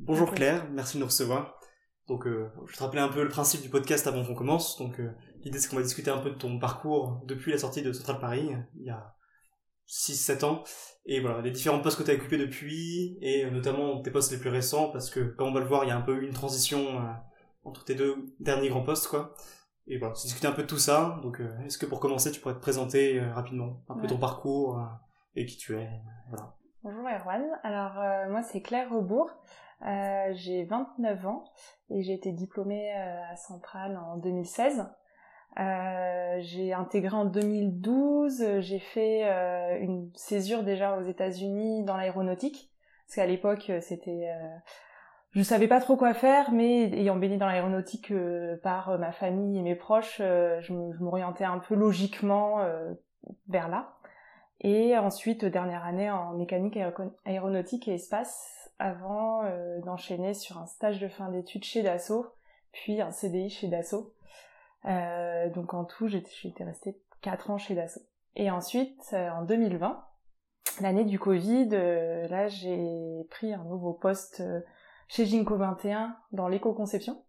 Bonjour Claire, merci de nous recevoir. Donc, euh, je vais te rappeler un peu le principe du podcast avant qu'on commence. Donc, euh, l'idée c'est qu'on va discuter un peu de ton parcours depuis la sortie de Central Paris, il y a 6-7 ans. Et voilà, les différents postes que tu as occupés depuis, et euh, notamment tes postes les plus récents, parce que, comme on va le voir, il y a un peu eu une transition entre tes deux derniers grands postes, quoi. Et voilà, c'est discuter un peu de tout ça. Donc, est-ce que pour commencer, tu pourrais te présenter rapidement un peu ton parcours et qui tu es voilà. Bonjour Erwan, alors moi c'est Claire Rebourg. Euh, j'ai 29 ans et j'ai été diplômée euh, à Centrale en 2016. Euh, j'ai intégré en 2012, j'ai fait euh, une césure déjà aux États-Unis dans l'aéronautique, parce qu'à l'époque c'était, je savais pas trop quoi faire, mais ayant baigné dans l'aéronautique par ma famille et mes proches, je m'orientais un peu logiquement vers là. Et ensuite dernière année en mécanique aéronautique et espace avant euh, d'enchaîner sur un stage de fin d'études chez Dassault, puis un CDI chez Dassault. Euh, donc en tout, j'étais restée 4 ans chez Dassault. Et ensuite, euh, en 2020, l'année du Covid, là j'ai pris un nouveau poste chez Ginko 21 dans l'éco-conception.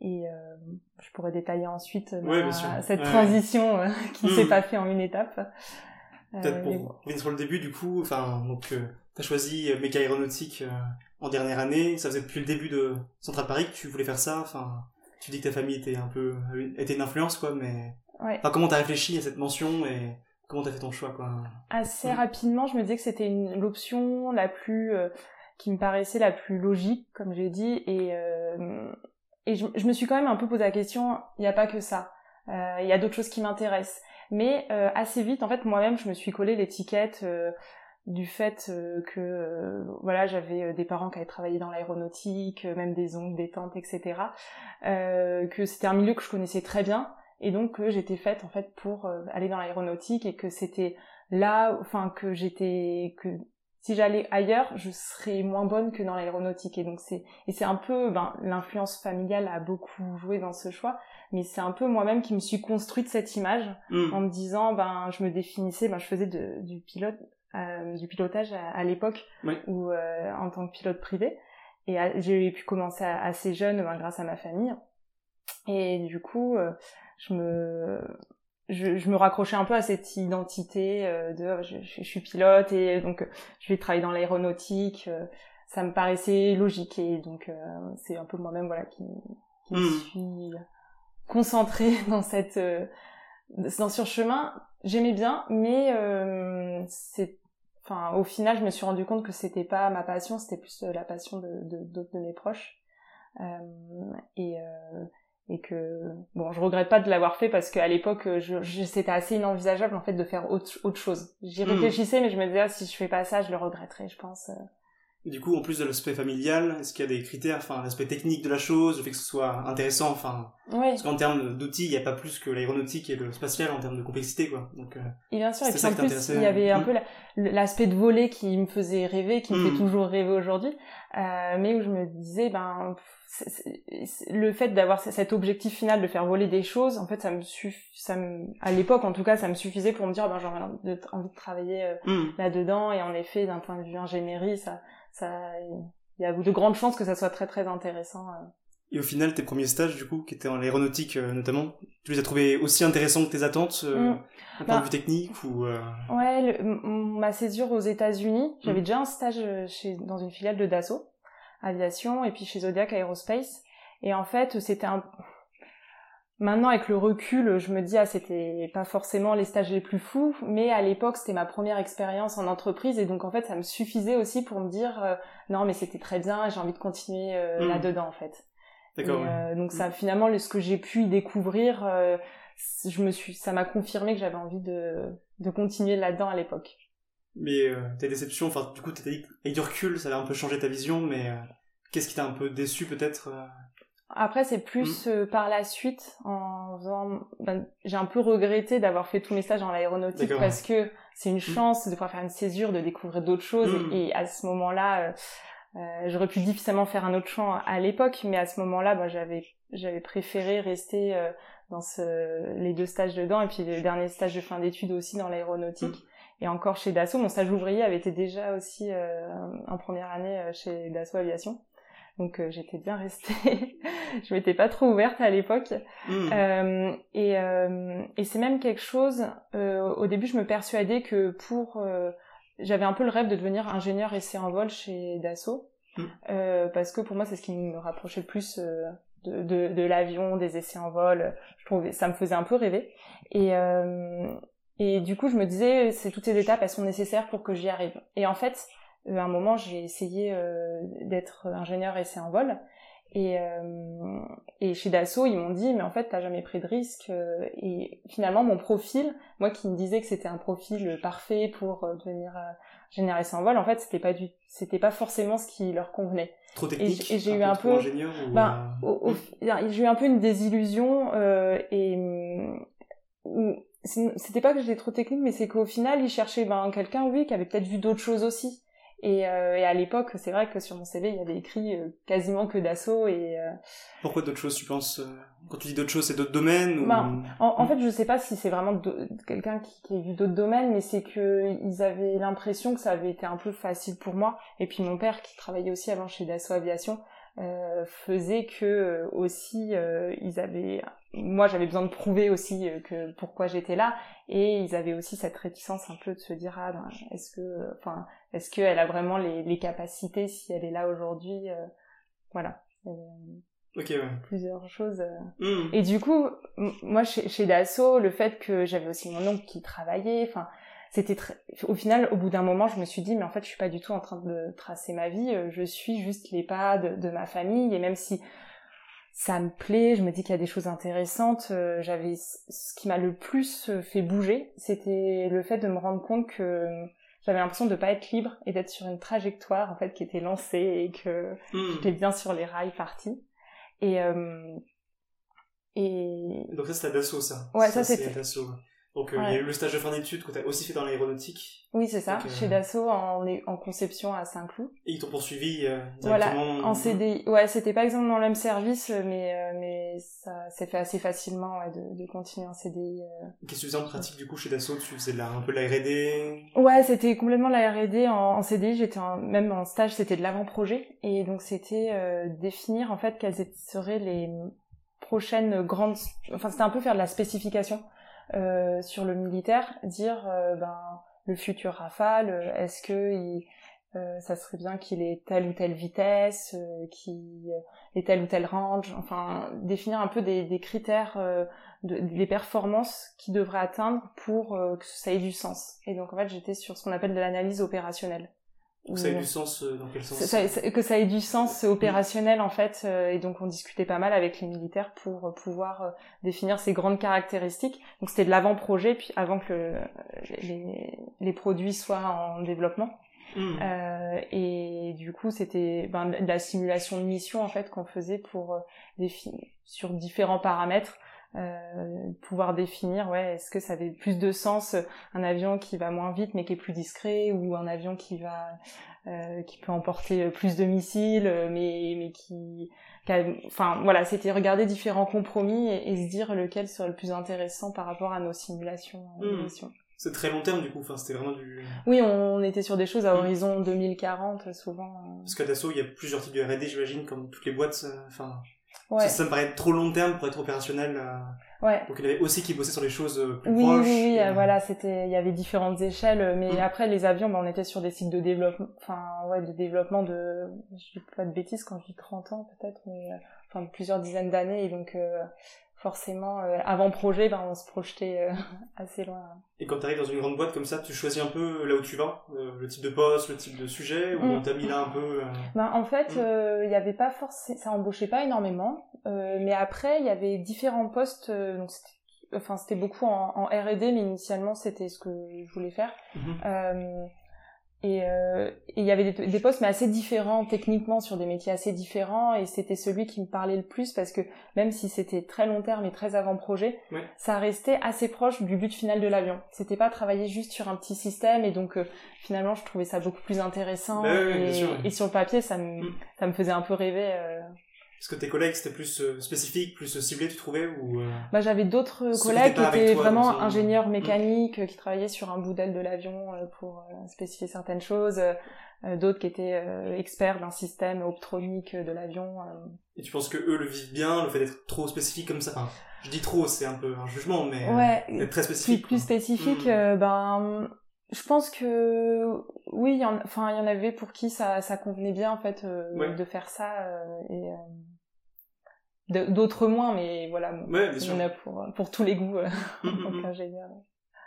et je pourrais détailler ensuite cette transition qui ne s'est hmm. pas fait en une étape. Peut-être pour revenir sur le début, du coup, enfin, donc T'as choisi euh, méca aéronautique euh, en dernière année. Ça faisait depuis le début de Central Paris que tu voulais faire ça. Enfin, tu dis que ta famille était un peu était une influence quoi, mais ouais. enfin, comment t'as réfléchi à cette mention et comment t'as fait ton choix quoi? Assez rapidement, je me disais que c'était l'option la plus euh, qui me paraissait la plus logique, comme j'ai dit, et et je, je, me suis quand même un peu posé la question. Il n'y a pas que ça. Il y a d'autres choses qui m'intéressent. Mais assez vite, en fait, moi-même, je me suis collé l'étiquette du fait euh, que euh, voilà j'avais euh, des parents qui avaient travaillé dans l'aéronautique, même des oncles, des tantes, etc. que c'était un milieu que je connaissais très bien et donc que j'étais faite en fait pour aller dans l'aéronautique et que c'était là, enfin que j'étais que si j'allais ailleurs, je serais moins bonne que dans l'aéronautique. Et donc c'est et c'est un peu ben l'influence familiale a beaucoup joué dans ce choix, mais c'est un peu moi-même qui me suis construite cette image mmh. en me disant ben je me définissais, ben je faisais de, du pilote euh, du pilotage à, l'époque ou euh, en tant que pilote privé. Et j'ai pu commencer assez jeune ben, grâce à ma famille. Et du coup euh, je me je, je, me raccrochais un peu à cette identité de je, je, suis pilote et donc je vais travailler dans l'aéronautique ça me paraissait logique et donc c'est un peu moi-même voilà qui, qui hmm. suis concentrée dans cette dans ce chemin. J'aimais bien mais c'est enfin au final je me suis rendu compte que c'était pas ma passion c'était plus euh, la passion de d'autres de, mes proches. Euh, et euh, et que bon je regrette pas de l'avoir fait parce qu'à l'époque je, c'était assez inenvisageable en fait de faire autre, autre chose. J'y hmm. réfléchissais mais je me disais ah, si je fais pas ça je le regretterais je pense du coup, en plus de l'aspect familial, est-ce qu'il y a des critères, enfin l'aspect technique de la chose, le fait que ce soit intéressant, enfin, oui. parce qu'en termes d'outils, il n'y a pas plus que l'aéronautique et le spatial en termes de complexité, quoi. Donc, euh, et bien sûr, et puis en plus, il y avait un hmm. peu l'aspect de voler qui me faisait rêver, qui me fait hmm. toujours rêver aujourd'hui, euh, mais où je me disais, ben, le fait d'avoir cet objectif final de faire voler des choses, en fait, ça me ça me, à l'époque en tout cas, ça me suffisait pour me dire, ben, j'ai envie de travailler euh, hmm. là-dedans, et en effet, d'un point de vue ingénierie, ça ça, il y a de grandes chances que ça soit très très intéressant. Euh. Et au final, tes premiers stages, du coup, qui étaient en aéronautique euh, notamment, tu les as trouvés aussi intéressants que tes attentes, euh, mm. point de bah, vue technique ou Ouais, ma césure aux États-Unis, j'avais mm. déjà un stage chez, dans une filiale de Dassault Aviation et puis chez Zodiac Aerospace. Et en fait, c'était un, Maintenant, avec le recul, je me dis, ah, c'était pas forcément les stages les plus fous, mais à l'époque, c'était ma première expérience en entreprise, et donc en fait, ça me suffisait aussi pour me dire, euh, non, mais c'était très bien, j'ai envie de continuer euh, hmm. là-dedans, en fait. D'accord. Euh, donc ça, hmm. finalement, ce que j'ai pu y découvrir, je me suis, ça m'a confirmé que j'avais envie de, de continuer là-dedans à l'époque. Mais tes déceptions, enfin, du coup, t'as dit, avec du recul, ça a un peu changé ta vision, mais qu'est-ce qui t'a un peu déçu peut-être après, c'est plus mm. euh, par la suite, en faisant... Ben, j'ai un peu regretté d'avoir fait tous mes stages dans l'aéronautique parce que c'est une mm. chance de pouvoir faire une césure, de découvrir d'autres choses. Mm. Et, à ce moment-là, euh, euh, j'aurais pu difficilement faire un autre champ à l'époque, mais à ce moment-là, ben, j'avais j'avais préféré rester dans ce, les deux stages dedans et puis le dernier stage de fin d'études aussi dans l'aéronautique. et encore chez Dassault. Mon stage ouvrier avait été déjà aussi en première année chez Dassault Aviation. Donc euh, j'étais bien restée. je m'étais pas trop ouverte à l'époque. Hmm. Euh, et, euh, et c'est même quelque chose. au début, je me persuadais que pour, j'avais un peu le rêve de devenir ingénieur essai en vol chez Dassault, hmm. parce que pour moi, c'est ce qui me rapprochait le plus. de, de, de l'avion, des essais en vol, je trouvais ça me faisait un peu rêver. Et, et du coup, je me disais, c'est toutes ces étapes, elles sont nécessaires pour que j'y arrive. Et en fait, à un moment, j'ai essayé euh, d'être ingénieur essai en vol. Et, euh, et chez Dassault, ils m'ont dit, mais en fait, t'as jamais pris de risque. et finalement, mon profil, moi qui me disais que c'était un profil parfait pour devenir ingénieur essai en vol, en fait, c'était pas du, c'était pas forcément ce qui leur convenait. Trop technique. Et, j'ai eu un peu, ben, j'ai eu un peu une désillusion et c'était pas que j'étais trop technique, mais c'est qu'au final, ils cherchaient ben quelqu'un, oui, qui avait peut-être vu d'autres choses aussi. Et, euh, et à l'époque, c'est vrai que sur mon CV, il y avait écrit euh, quasiment que d'assaut et. Euh, Pourquoi d'autres choses Tu penses euh, quand tu dis d'autres choses, c'est d'autres domaines ou... Ben, en, fait, je sais pas si c'est vraiment quelqu'un qui, qui, a vu d'autres domaines, mais c'est que ils avaient l'impression que ça avait été un peu facile pour moi. Et puis mon père, qui travaillait aussi avant chez Dassault Aviation, euh, faisait que euh, aussi euh, ils avaient moi j'avais besoin de prouver aussi que pourquoi j'étais là et ils avaient aussi cette réticence un peu de se dire ah ben, est-ce que enfin est-ce qu'elle a vraiment les, les, capacités si elle est là aujourd'hui voilà Ok, ouais. plusieurs choses. Mmh. Et du coup, moi chez, chez Dassault, le fait que j'avais aussi mon oncle qui travaillait, enfin, c'était très... au final au bout d'un moment je me suis dit mais en fait je suis pas du tout en train de tracer ma vie euh, je suis juste les pas de, ma famille et même si ça me plaît je me dis qu'il y a des choses intéressantes euh, j'avais ce qui m'a le plus euh, fait bouger c'était le fait de me rendre compte que j'avais l'impression de pas être libre et d'être sur une trajectoire en fait qui était lancée et que hmm. j'étais bien sur les rails partis. Et et donc ça c'était Dassault ça. Ouais ça, ça c'était donc euh, il y a eu le stage de fin d'études que tu as aussi fait dans l'aéronautique. Oui, c'est ça, chez euh, Dassault en, en conception à Saint-Cloud. Et ils t'ont poursuivi euh, directement Voilà, en CDI. Ouais, c'était pas exactement dans le même service, mais, mais ça s'est fait assez facilement ouais, de, de continuer en CDI. Qu'est-ce que tu faisais en pratique du coup chez Dassault? Tu faisais de la, un peu de la R&D Ouais, c'était complètement la R&D en, en, CDI. J'étais même en stage, c'était de l'avant-projet. Et donc c'était définir en fait quelles seraient les prochaines grandes... Enfin, c'était un peu faire de la spécification euh, sur le militaire, dire euh, ben le futur Rafale, euh, est-ce que il, ça serait bien qu'il ait telle ou telle vitesse, qu'il ait tel ou tel range, enfin définir un peu des, des critères, de, des performances qu'il devrait atteindre pour que ça ait du sens. Et donc en fait j'étais sur ce qu'on appelle de l'analyse opérationnelle. Que ça ait du sens dans quel sens Que ça ait du sens opérationnel en fait, et donc on discutait pas mal avec les militaires pour pouvoir définir ces grandes caractéristiques. Donc c'était de l'avant-projet, puis avant que les, les, produits soient en développement. Hmm. Euh, et du coup, c'était ben, de la simulation de mission en fait qu'on faisait pour définir sur différents paramètres euh, pouvoir définir ouais est-ce que ça avait plus de sens un avion qui va moins vite mais qui est plus discret ou un avion qui va euh, qui peut emporter plus de missiles mais mais qui, enfin voilà c'était regarder différents compromis et, se dire lequel serait le plus intéressant par rapport à nos simulations mmh. c'est très long terme du coup enfin c'était vraiment du oui on était sur des choses à hmm. horizon 2040 souvent parce qu'à Dassault il y a plusieurs types de R&D j'imagine comme toutes les boîtes enfin ça, me paraît trop long terme pour être opérationnel. Euh. Ouais. Donc il y avait aussi qui bossait sur les choses euh, plus oui, proches. Oui, oui, euh, voilà, c'était, il y avait différentes échelles, mais mm. après les avions, ben, on était sur des cycles de développement, enfin ouais, de développement de, je dis pas de bêtises quand je dis 30 ans peut-être, mais enfin plusieurs dizaines d'années, et donc forcément, euh, avant projet, ben, on se projetait euh, assez loin. Et quand tu arrives dans une grande boîte comme ça, tu choisis un peu là où tu vas, euh, le type de poste, le type de sujet, ou mm. on t'a mis là un peu ben, En fait, mm. il n'y avait pas forcément, ça embauchait pas énormément, mais après, il y avait différents postes, donc enfin c'était beaucoup en, R&D, mais initialement c'était ce que je voulais faire. Mm-hmm. Et euh, il y avait des, des, postes mais assez différents techniquement sur des métiers assez différents et c'était celui qui me parlait le plus parce que même si c'était très long terme et très avant-projet, ça restait assez proche du but final de l'avion. C'était pas travailler juste sur un petit système et donc euh, finalement je trouvais ça beaucoup plus intéressant bah et, et, sur le papier ça me, mm. ça me faisait un peu rêver. Euh, Est-ce que tes collègues c'était plus euh, spécifique, plus ciblé, tu trouvais ou euh, bah, J'avais d'autres collègues qui étaient toi, vraiment ça- ingénieurs Mm. mécaniques, euh, qui travaillaient sur un bout d'aile de l'avion euh, pour euh, spécifier certaines choses, euh, euh, d'autres qui étaient euh, experts d'un système optronique de l'avion. euh. Et tu penses que eux le vivent bien, le fait d'être trop spécifique comme ça? Enfin, je dis trop, c'est un peu un jugement, mais euh, Ouais, d'être très plus, spécifique. plus quoi. spécifique, Mm. euh, ben, je pense que oui, il y en, enfin, il y en avait pour qui ça, ça convenait bien en fait euh, Ouais. de faire ça euh, et euh, d'autres moins, mais voilà, Ouais, en a pour pour tous les goûts euh, Mm, en mm, tant mm. qu'ingénieur.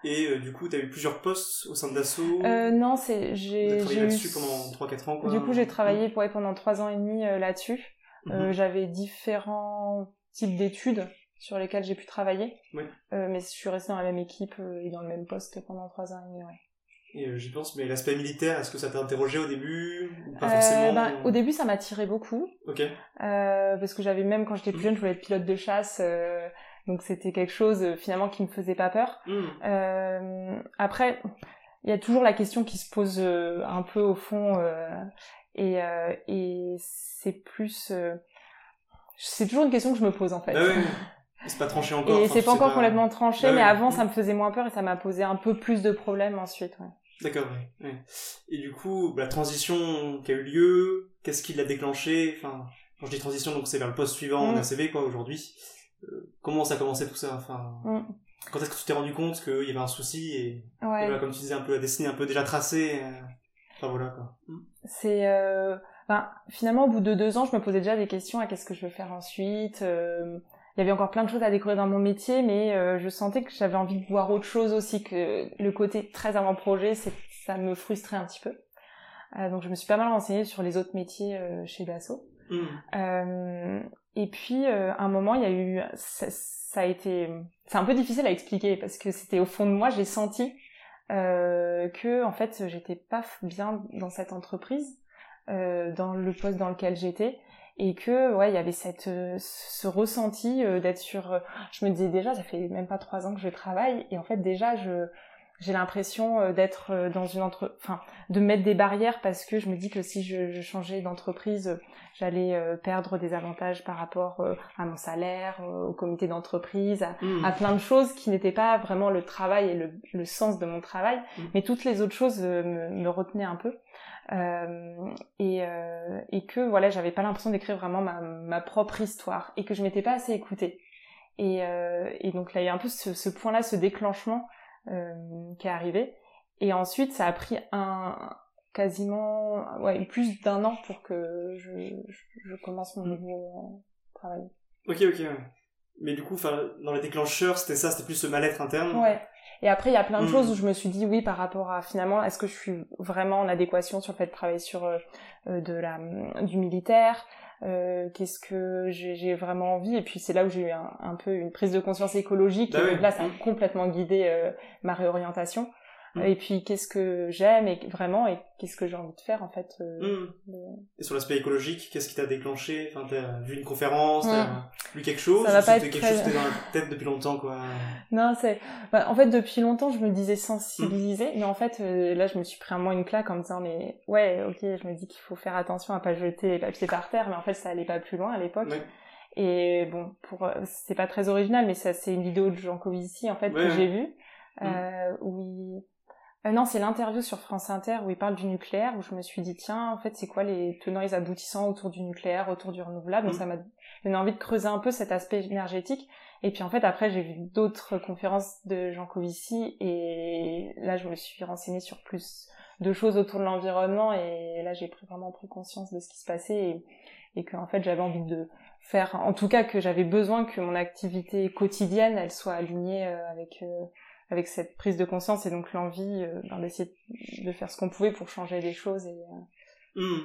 Et euh, du coup, t'as eu plusieurs postes au sein de Dassault. Euh, non, c'est j'ai travaillé là-dessus pendant 3-4 ans, quoi. Du coup, j'ai travaillé ouais, pendant trois ans et demi euh, là-dessus. Mhm. Euh, J'avais différents types d'études sur lesquelles j'ai pu travailler. Ouais. Euh, mais je suis restée dans la même équipe euh, et dans le même poste pendant trois ans et demi. Ouais. Et euh, j'y pense, mais l'aspect militaire, est-ce que ça t'a interrogé au début ou Pas Euh, forcément. ben, au début, ça m'attirait beaucoup. Ok. Euh, parce que j'avais même quand j'étais plus jeune, je voulais être pilote de chasse. euh, donc c'était quelque chose finalement qui me faisait pas peur. Hmm. Après, il y a toujours la question qui se pose un peu au fond, et, et c'est plus, c'est toujours une question que je me pose en fait. Ah ouais, c'est pas tranché encore. Et enfin, c'est pas encore complètement tranché, Bah mais avant ça me faisait moins peur et ça m'a posé un peu plus de problèmes ensuite. Ouais. D'accord, ouais, ouais. Et du coup, la transition qui a eu lieu, qu'est-ce qui l'a déclenché? Enfin, quand je dis transition, donc c'est vers le poste suivant en Mm. ACV, quoi, aujourd'hui. Euh, comment ça a commencé tout ça? Enfin, Mm. quand est-ce que tu t'es rendu compte qu'il y avait un souci et, et Ouais. voilà, comme tu disais, un peu la destinée, un peu déjà tracée. euh, Enfin voilà quoi. Mm. C'est euh, finalement au bout de deux ans, je me posais déjà des questions à qu'est-ce que je veux faire ensuite. Euh, il y avait encore plein de choses à découvrir dans mon métier, mais euh, je sentais que j'avais envie de voir autre chose aussi que le côté très avant-projet, ça me frustrait un petit peu. Euh, donc je me suis pas mal renseignée sur les autres métiers euh, chez Dassault. Mm. Euh, et puis, euh, à un moment, il y a eu, ça, ça a été, c'est un peu difficile à expliquer parce que c'était au fond de moi, j'ai senti euh, que en fait, j'étais pas bien dans cette entreprise, euh, dans le poste dans lequel j'étais, et que ouais, il y avait cette, euh, ce ressenti euh, d'être sur. euh, je me disais déjà, ça fait même pas trois ans que je travaille, et en fait déjà, je j'ai l'impression d'être dans une entre enfin de mettre des barrières parce que je me dis que si je, je changeais d'entreprise j'allais perdre des avantages par rapport à mon salaire au comité d'entreprise à, Mm. à plein de choses qui n'étaient pas vraiment le travail et le, le sens de mon travail Mm. mais toutes les autres choses me, me retenaient un peu et, euh, et que voilà j'avais pas l'impression d'écrire vraiment ma, ma propre histoire et que je m'étais pas assez écoutée et, euh, et donc là il y a un peu ce, ce point là ce déclenchement euh, qui est arrivé. Et ensuite, ça a pris un quasiment ouais, plus d'un an pour que je, commence mon Mm. nouveau euh, travail. Ok, ok. Mais du coup, dans les déclencheurs, c'était ça, c'était plus ce mal-être interne? Ouais. Et après, il y a plein de Mm. choses où je me suis dit oui par rapport à finalement, est-ce que je suis vraiment en adéquation sur le fait de travailler sur euh, euh, de la du militaire euh, Qu'est-ce que j'ai vraiment envie? Et puis c'est là où j'ai eu un, un peu une prise de conscience écologique. Bah et oui. là, ça a Mm. complètement guidé euh, ma réorientation. Mm. Et puis qu'est-ce que j'aime et vraiment et qu'est-ce que j'ai envie de faire en fait. euh, Mm. de- Et sur l'aspect écologique, qu'est-ce qui t'a déclenché? Enfin, t'as vu une conférence, Mm. t'as lu quelque chose Ça va ou pas c'était être quelque très- chose qui était dans la tête depuis longtemps, quoi? Non, c'est. bah, en fait, depuis longtemps, je me disais Mm. sensibilisée, mais en fait, euh, là, je me suis pris un mois une claque en me disant, mais ouais, ok, je me dis qu'il faut faire attention à pas jeter les papiers par terre, mais en fait, ça allait pas plus loin à l'époque. Ouais. Et bon, pour, euh, c'est pas très original, mais ça, c'est une vidéo de Jean Covici, en fait, Ouais, que j'ai vue, Mm. euh, où il... euh, non, c'est l'interview sur France Inter où il parle du nucléaire, où je me suis dit, tiens, en fait, c'est quoi les tenants et les aboutissants autour du nucléaire, autour du renouvelable, donc Mm. ça m'a donné envie de creuser un peu cet aspect énergétique. Et puis en fait, après, j'ai vu d'autres conférences de Jean Covici, et là, je me suis renseignée sur plus de choses autour de l'environnement, et là, j'ai vraiment pris conscience de ce qui se passait, et, et que en fait, j'avais envie de faire, en tout cas, que j'avais besoin que mon activité quotidienne, elle soit alignée euh, avec euh, avec cette prise de conscience et donc l'envie euh, ben, d'essayer de faire ce qu'on pouvait pour changer les choses. Et, euh, Hmm.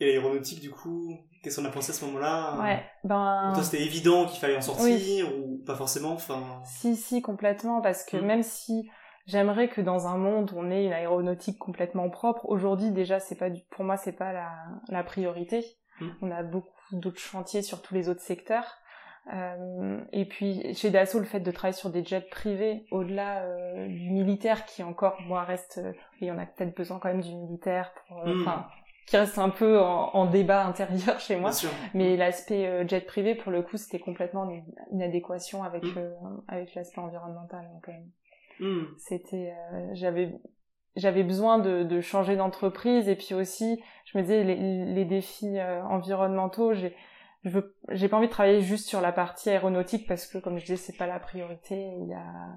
Et l'aéronautique, du coup, qu'est-ce qu'on a pensé à ce moment-là? Ouais, ben... Pour toi, c'était évident qu'il fallait en sortir ou pas forcément? Enfin, Si, si, complètement, parce que Mm. même si j'aimerais que dans un monde où on ait une aéronautique complètement propre, aujourd'hui déjà, c'est pas du... pour moi, c'est pas la, la priorité. Mm. On a beaucoup d'autres chantiers sur tous les autres secteurs. Euh, et puis chez Dassault, le fait de travailler sur des jets privés, au-delà euh, du militaire, qui encore, moi, reste, euh, oui, on a peut-être besoin quand même du militaire pour, euh, Mm. enfin, qui reste un peu en, débat intérieur chez moi. Mais l'aspect jet privé, pour le coup, c'était complètement une, adéquation avec mm. euh, avec l'aspect environnemental. Donc, euh, mm. c'était, j'avais j'avais besoin de, de changer d'entreprise et puis aussi, je me disais les, les défis environnementaux, j'ai je veux, j'ai pas envie de travailler juste sur la partie aéronautique parce que, comme je disais, c'est pas la priorité. Il y a...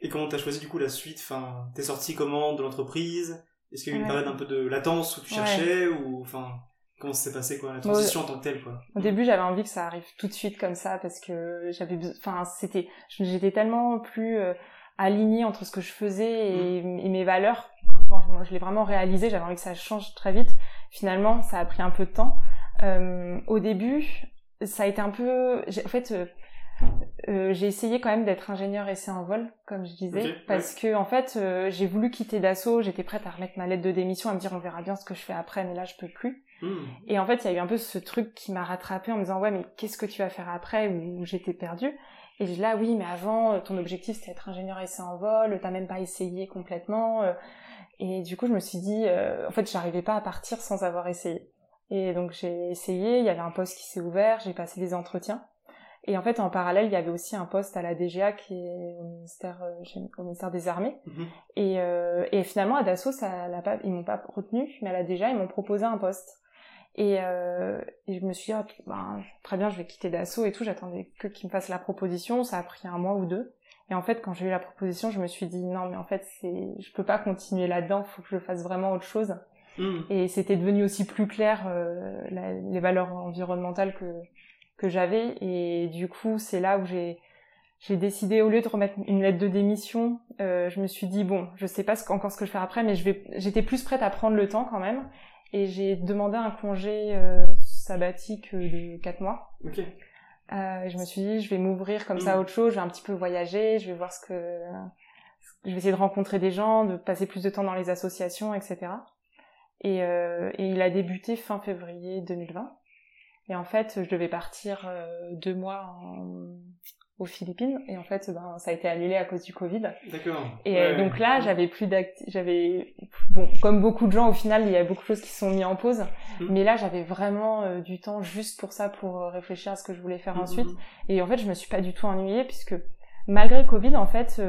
Et comment t'as choisi du coup la suite? Enfin, t'es sorti comment de l'entreprise? Est-ce qu'il y a eu une période un peu de latence où tu cherchais ou enfin comment ça s'est passé quoi la transition en tant que telle quoi? Au début, j'avais envie que ça arrive tout de suite comme ça parce que j'avais enfin c'était j'étais tellement plus euh, alignée entre ce que je faisais et, mm. mes valeurs quand je, l'ai vraiment réalisé, j'avais envie que ça change très vite. Finalement, ça a pris un peu de temps. Euh, au début, ça a été un peu en fait euh, euh, j'ai essayé quand même d'être ingénieur essai en vol, comme je disais, parce que en fait, euh, j'ai voulu quitter Dassault, j'étais prête à remettre ma lettre de démission, à me dire on verra bien ce que je fais après, mais là je peux plus. Hmm. Et en fait, il y a eu un peu ce truc qui m'a rattrapé en me disant ouais, mais qu'est-ce que tu vas faire après Où j'étais perdue? Et je là oui, mais avant, ton objectif c'était être ingénieur essai en vol, t'as même pas essayé complètement. Euh. Et du coup, je me suis dit, en fait, j'arrivais pas à partir sans avoir essayé. Et donc j'ai essayé, il y avait un poste qui s'est ouvert, j'ai passé des entretiens. Et en fait, en parallèle, il y avait aussi un poste à la DGA qui est au ministère, euh, au ministère des Armées. Mhm. Et, euh, et, finalement, à Dassault, ça l'a pas, ils m'ont pas retenu, mais à la DGA, ils m'ont proposé un poste. Et, euh, et, je me suis dit, ah, ben, très bien, je vais quitter Dassault et tout. J'attendais que qu'ils me fassent la proposition. Ça a pris un mois ou deux. Et en fait, quand j'ai eu la proposition, je me suis dit, non, mais en fait, c'est, je peux pas continuer là-dedans. Faut que je fasse vraiment autre chose. Mhm. Et c'était devenu aussi plus clair euh, les valeurs environnementales que que j'avais et du coup c'est là où j'ai j'ai décidé au lieu de remettre une lettre de démission, euh, je me suis dit bon, je sais pas ce, encore ce que je vais faire après, mais je vais, j'étais plus prête à prendre le temps quand même, et j'ai demandé un congé euh, sabbatique de quatre mois. Ok. Euh, je me suis dit je vais m'ouvrir comme ça à mm. autre chose, je vais un petit peu voyager, je vais voir ce que, je vais essayer de rencontrer des gens, de passer plus de temps dans les associations, etc. Et, euh, et il a débuté fin février 2020. Et en fait, je devais partir euh, deux mois aux Philippines et en fait ben ça a été annulé à cause du Covid. D'accord. Et euh, donc là, j'avais plus d'acti j'avais bon comme beaucoup de gens au final, il y a beaucoup de choses qui sont mises en pause, mmh. mais là j'avais vraiment euh, du temps juste pour ça pour réfléchir à ce que je voulais faire mmh, ensuite et en fait, je me suis pas du tout ennuyée puisque malgré le Covid en fait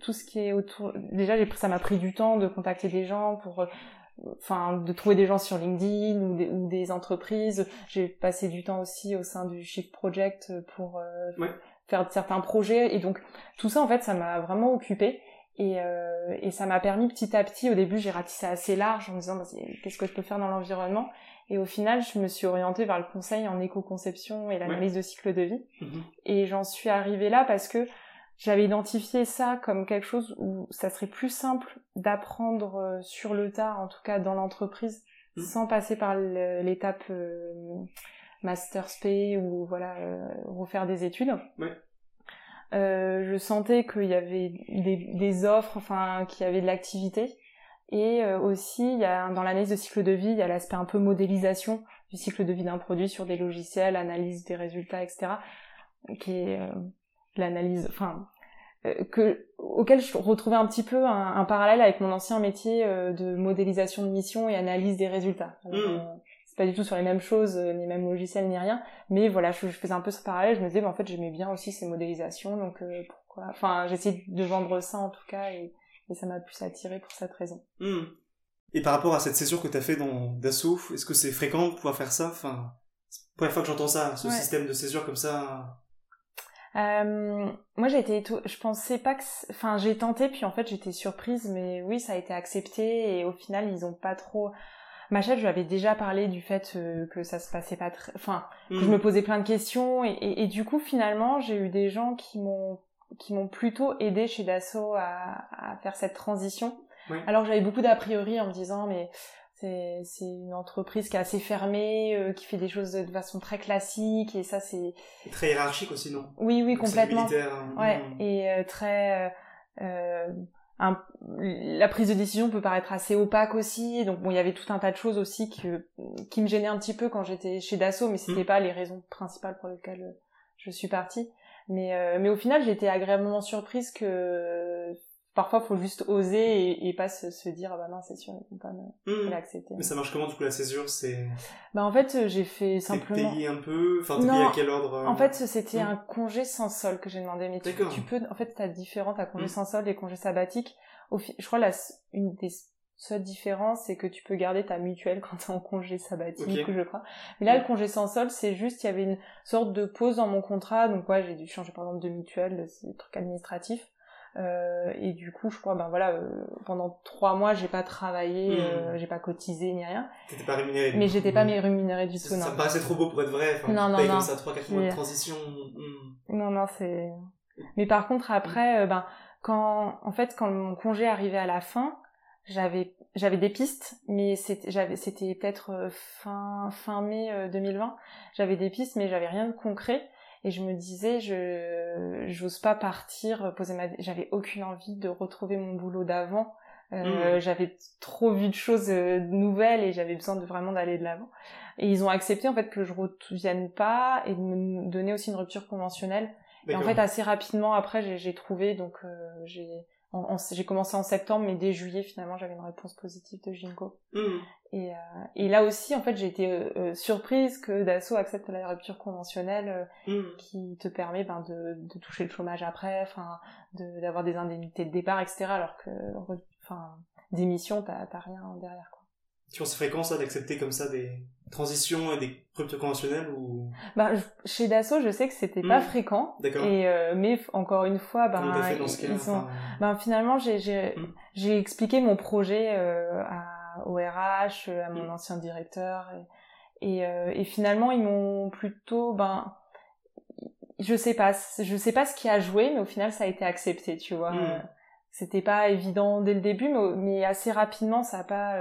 tout ce qui est autour déjà ça m'a pris du temps de contacter des gens pour enfin de trouver des gens sur LinkedIn ou des, entreprises. J'ai passé du temps aussi au sein du Shift Project pour euh, faire certains projets. Et donc tout ça en fait ça m'a vraiment occupé et, euh, et ça m'a permis petit à petit au début j'ai ratissé assez large en me disant bah, qu'est-ce que je peux faire dans l'environnement? Et au final je me suis orientée vers le conseil en éco-conception et l'analyse de cycle de vie. Mm-hmm. et j'en suis arrivée là parce que j'avais identifié ça comme quelque chose où ça serait plus simple d'apprendre euh, sur le tas, en tout cas dans l'entreprise, mmh. sans passer par l'étape euh, master spé ou voilà euh, refaire des études. Ouais. Euh, je sentais qu'il y avait des, des, offres, enfin qu'il y avait de l'activité, et aussi il y a dans l'analyse de cycle de vie, il y a l'aspect un peu modélisation du cycle de vie d'un produit sur des logiciels, analyse des résultats, etc. qui est l'analyse, enfin, euh, que auquel je retrouvais un petit peu un, parallèle avec mon ancien métier euh, de modélisation de mission et analyse des résultats. Euh, c'est pas du tout sur les mêmes choses, les mêmes logiciels ni rien, mais voilà, je, faisais un peu ce parallèle. Je me disais, bah, en fait, j'aimais bien aussi ces modélisations, donc pourquoi Enfin, j'essayais de vendre ça en tout cas, et, ça m'a plus attiré pour cette raison. Hmm. Et par rapport à cette session que tu as fait dans Dassault, est-ce que c'est fréquent de pouvoir faire ça? Enfin, c'est la première fois que j'entends ça, ce système de césure comme ça. Euh, moi, j'ai été, je pensais pas que, enfin, j'ai tenté, puis en fait, j'étais surprise, mais oui, ça a été accepté, et au final, ils ont pas trop. Ma chef, je lui avais déjà parlé du fait euh, que ça se passait pas très, enfin, que je mm. me posais plein de questions, et, et, du coup, finalement, j'ai eu des gens qui m'ont, qui m'ont plutôt aidé chez Dassault à, à faire cette transition. Alors j'avais beaucoup d'a priori en me disant, mais c'est c'est une entreprise qui est assez fermée euh, qui fait des choses de façon très classique et ça c'est très hiérarchique aussi non? Oui oui complètement hein. ouais mm. et euh, très euh, un, la prise de décision peut paraître assez opaque aussi donc bon il y avait tout un tas de choses aussi qui qui me gênaient un petit peu quand j'étais chez Dassault mais c'était mm. pas les raisons principales pour lesquelles je suis partie mais mais au final été agréablement surprise que parfois faut juste oser et, et pas se, se dire ah bah non c'est sûr ils vont pas me Hmm. l'accepter Mais ça marche comment du coup la césure? C'est bah en fait euh, j'ai fait simplement payé un peu? Enfin, payé à quel ordre euh? en fait c'était Hmm. un congé sans solde que j'ai demandé mais tu, tu peux en fait t'as différents t'as congé Hmm. sans solde et congé sabbatique. Au fi- je crois la une des seules différences c'est que tu peux garder ta mutuelle quand t'es en congé sabbatique Ok. je crois. Mais là le congé sans solde c'est juste il y avait une sorte de pause dans mon contrat. Donc ouais j'ai dû changer par exemple de mutuelle c'est des trucs administratifs Euh, et du coup je crois ben voilà euh, pendant trois mois j'ai pas travaillé Hmm. euh, j'ai pas cotisé ni rien T'étais pas rémunéré. mais j'étais pas Hmm. rémunérée du tout Ça, non ça me paraissait trop beau pour être vrai. Enfin, Non, non, non. comme ça 3-4 mois de transition. hmm. Non, non, c'est. Mais par contre, après, euh, ben, quand, en fait, quand mon congé arrivait à la fin, j'avais, j'avais des pistes, mais c'était, j'avais, c'était peut-être fin, fin mai euh, 2020. J'avais des pistes, mais j'avais rien de concret. Et je me disais, je, j'ose pas partir, poser ma, j'avais aucune envie de retrouver mon boulot d'avant. Euh, Mm. J'avais trop vu de choses euh, nouvelles et j'avais besoin de vraiment d'aller de l'avant. Et ils ont accepté en fait que je revienne pas et de me donner aussi une rupture conventionnelle. Et en fait, assez rapidement après, j'ai- trouvé, donc euh, j'ai j'ai commencé en septembre, mais dès juillet, finalement, j'avais une réponse positive de Ginkgo. Et, euh, et là aussi, en fait, j'ai été euh, euh, surprise que Dassault accepte la rupture conventionnelle euh, Hmm. qui te permet ben, de, de toucher le chômage après, enfin, de- d'avoir des indemnités de départ, etc. Alors que, enfin, démission, t'as rien derrière. Quoi. C'est fréquent ça d'accepter comme ça des transitions et des ruptures conventionnelles ou? Je- chez Dassault, je sais que c'était pas Mm. fréquent. D'accord. Et euh, mais encore une fois, ben, Comment t'as fait dans ce ils- cas ils ont- enfin, Ben finalement, j'ai j'ai Mm. j'ai expliqué mon projet euh, à, au RH, à mon Mm. ancien directeur, et, et, euh, et finalement ils m'ont plutôt ben je sais pas, je sais pas ce qui a joué, mais au final ça a été accepté, tu vois. Mm. Euh, C'était pas évident dès le début, mais, mais assez rapidement ça a pas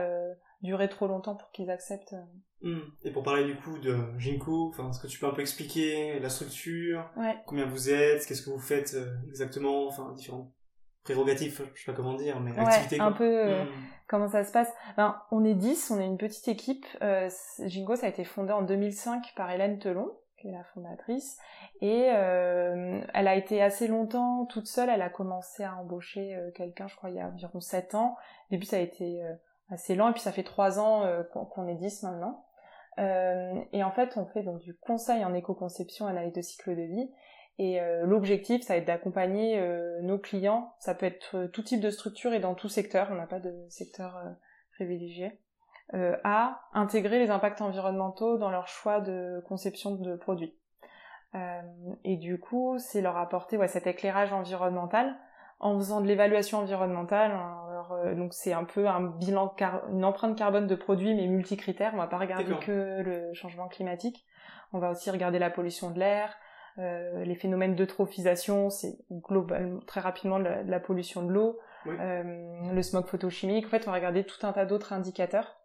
euh, duré trop longtemps pour qu'ils acceptent. hmm. Et pour parler du coup de Jinko, est-ce que tu peux un peu expliquer la structure, Ouais. combien vous êtes, qu'est-ce que vous faites euh, exactement, enfin différentes prérogatives, je sais pas comment dire, mais Ouais, activités. un quoi. peu. euh, Hmm. Comment ça se passe ben, On est 10, on est une petite équipe. Euh, Jingo, ça a été fondé en 2005 par Hélène Telon, qui est la fondatrice. Et euh, elle a été assez longtemps toute seule. Elle a commencé à embaucher euh, quelqu'un, je crois, il y a environ 7 ans. Au début, ça a été euh, assez lent. Et puis, ça fait 3 ans euh, qu'on est 10 maintenant. Euh, et en fait, on fait donc du conseil en éco-conception, analyse de cycle de vie. Et euh, l'objectif, ça va être d'accompagner euh, nos clients. Ça peut être tout type de structure et dans tout secteur. On n'a pas de secteur privilégié. à intégrer les impacts environnementaux dans leur choix de conception de produits. Et du coup, c'est leur apporter ouais, cet éclairage environnemental en faisant de l'évaluation environnementale. Alors, euh, donc c'est un peu un bilan, car une empreinte carbone de produits, mais multicritères. On va pas regarder que le changement climatique. On va aussi regarder la pollution de l'air, euh, les phénomènes d'eutrophisation, c'est globalement très rapidement de la, pollution de l'eau, Oui. euh, le smog photochimique. En fait, on va regarder tout un tas d'autres indicateurs.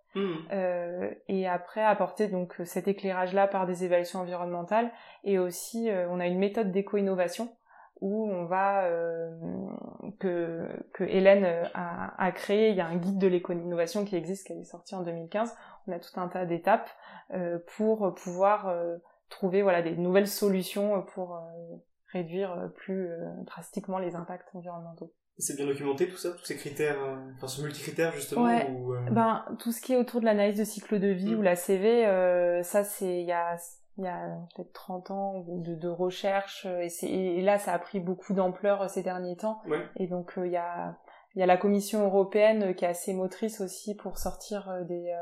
Euh, et après apporter donc cet éclairage là par des évaluations environnementales et aussi on a une méthode d'éco-innovation où on va euh, que que Hélène euh, a, a créé il y a un guide de l'éco-innovation qui existe qui est sorti en 2015 on a tout un tas d'étapes euh, pour pouvoir euh, trouver voilà des nouvelles solutions pour réduire plus drastiquement les impacts environnementaux C'est bien documenté tout ça, tous ces critères, enfin ce multicritère justement Ouais. ou, Ben, tout ce qui est autour de l'analyse de cycle de vie Mm. ou la CV, ça c'est il y a il y a peut-être 30 ans de, de recherche euh, et, là ça a pris beaucoup d'ampleur euh, ces derniers temps Ouais. et donc euh, il y a il y a la Commission européenne qui est assez motrice aussi pour sortir des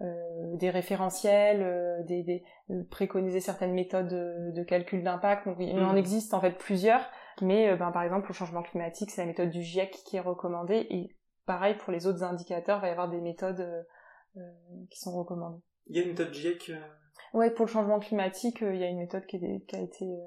euh, des référentiels, euh, des, des euh, préconiser certaines méthodes de, de calcul d'impact. Donc il en Mm. existe en fait plusieurs, mais ben, par exemple au changement climatique, c'est la méthode du GIEC qui est recommandée et pareil pour les autres indicateurs, il va y avoir des méthodes qui sont recommandées. Il y a une méthode GIEC, Ouais, pour le changement climatique, euh, il y a une méthode qui, est, qui a été euh,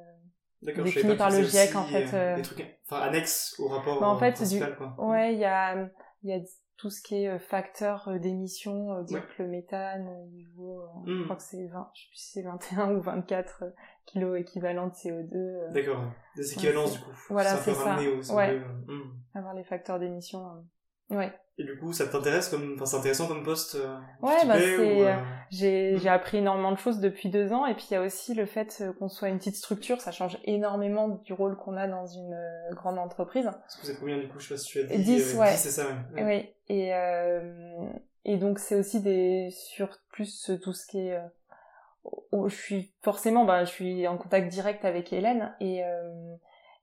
d'accord, je Défini savais pas par le GIEC, en fait, euh, Des trucs, enfin annexes au rapport Bah, en fait, quoi. Ouais, il y a, il y a tout ce qui est facteur d'émission, type Ouais. le méthane, niveau, euh, je Mm. crois que c'est 20, je sais plus si c'est 21 ou 24 euh, kilos équivalents de CO2. euh, D'accord, des équivalences du coup. voilà, c'est ça. ramener au CO2. Ouais. hmm. avoir les facteurs d'émission. Ouais. Et du coup, ça t'intéresse comme, enfin, c'est intéressant comme poste. euh, Ouais, bah, c'est, euh, J'ai Mm. j'ai appris énormément de choses depuis deux ans. Et puis il y a aussi le fait euh, qu'on soit une petite structure, ça change énormément du rôle qu'on a dans une grande entreprise. Parce que vous êtes combien du coup Je sais pas si tu as dit. 10, euh, ouais. 10, c'est ça, ouais. Ouais. Oui. Et, et donc c'est aussi des sur plus tout ce qui est. je suis forcément, bah, je suis en contact direct avec Hélène et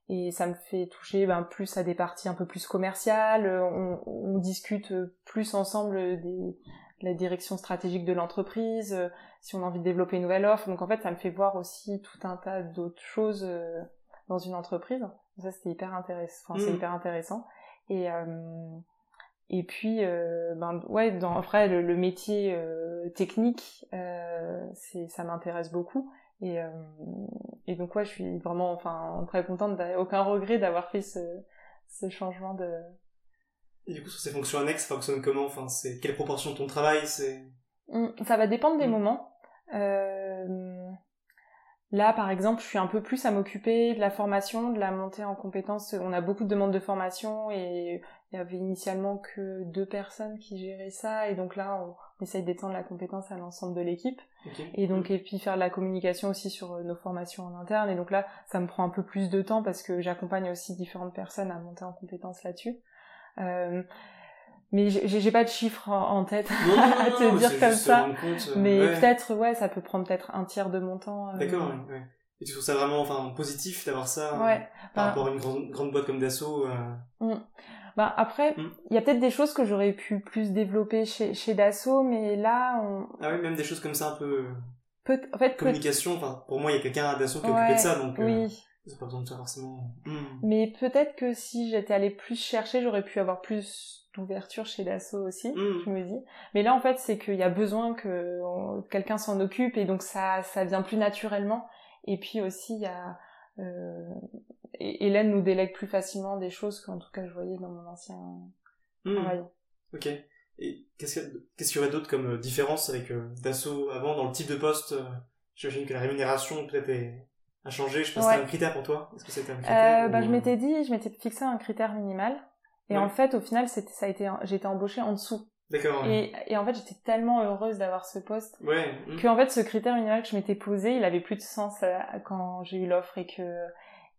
et ça me fait toucher ben, plus à des parties un peu plus commerciales. On, on discute plus ensemble des, de la direction stratégique de l'entreprise, euh, si on a envie de développer une nouvelle offre. Donc en fait, ça me fait voir aussi tout un tas d'autres choses euh, dans une entreprise. Donc ça, c'était hyper intéressant. Enfin, c'est Mhm. hyper intéressant. Et euh, et puis, euh, ben ouais, dans après le, le métier euh, technique, euh, c'est ça m'intéresse beaucoup. Et, euh, et donc ouais, je suis vraiment, enfin, très contente, aucun regret d'avoir fait ce, ce changement de. Et du coup, sur ces fonctions annexes, ça fonctionne comment? Enfin, c'est quelle proportion de ton travail? C'est. Hum, Ça va dépendre des Mm. moments. Euh, là, par exemple, je suis un peu plus à m'occuper de la formation, de la montée en compétences. On a beaucoup de demandes de formation et il y avait initialement que deux personnes qui géraient ça. Et donc là, on essaye d'étendre la compétence à l'ensemble de l'équipe. Et donc, et puis faire de la communication aussi sur euh, nos formations en interne. Et donc là, ça me prend un peu plus de temps parce que j'accompagne aussi différentes personnes à monter en compétences là-dessus. Euh, mais j'ai pas de chiffres en, tête Non, non, non, à te dire comme ça. compte, euh, Mais ouais. peut-être, ouais, ça peut prendre peut-être un tiers de mon temps. euh, D'accord, ouais, ouais. Et tu trouves ça vraiment enfin, positif d'avoir ça Ouais. par Bah, rapport à une grande, grande boîte comme Dassault euh, bah, après, il Mm. y a peut-être des choses que j'aurais pu plus développer chez, chez Dassault, mais là, on Ah oui, même des choses comme ça un peu peut, en fait, communication. Enfin, pour moi, il y a quelqu'un à Dassault qui est Ouais, occupé de ça, donc euh, oui. pas besoin de ça forcément. Hmm. Mais peut-être que si j'étais allée plus chercher, j'aurais pu avoir plus d'ouverture chez Dassault aussi, Mm. je me dis. Mais là, en fait, c'est qu'il y a besoin que quelqu'un s'en occupe et donc ça, ça vient plus naturellement. Et puis aussi, il y a euh, Hé- Hélène nous délègue plus facilement des choses qu'en tout cas je voyais dans mon ancien Hmm. travail. Ok. Et qu'est-ce qu'il y aurait d'autre comme euh, différence avec euh, Dassault avant dans le type de poste euh, J'imagine que la rémunération peut-être est- a changé. Je pense que Ouais. c'était un critère pour toi. Est-ce que c'était un critère Euh, bah, je m'étais dit, je m'étais fixé un critère minimal. Et Ouais. en fait, au final, c'était, ça a été, j'ai été embauchée en dessous. D'accord. Ouais. Et, et en fait, j'étais tellement heureuse d'avoir ce poste Ouais. hmm. que en fait, ce critère minimal que je m'étais posé, il avait plus de sens quand j'ai eu l'offre et que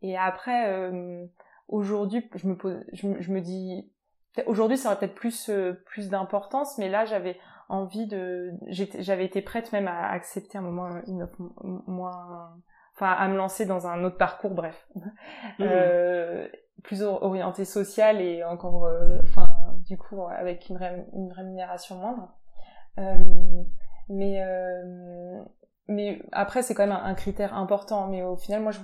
et après, euh, aujourd'hui, je me pose, je, me- je me dis, aujourd'hui, ça aurait peut-être plus euh, plus d'importance, mais là, j'avais envie de, j'avais été prête même à accepter un moment une offre m- moins, enfin, à me lancer dans un autre parcours, bref, Hmm. euh, plus or- orienté social et encore, euh, enfin, du coup, avec une, ré- une rémunération moindre. Euh, mais euh, mais après c'est quand même un, un critère important mais au final moi je,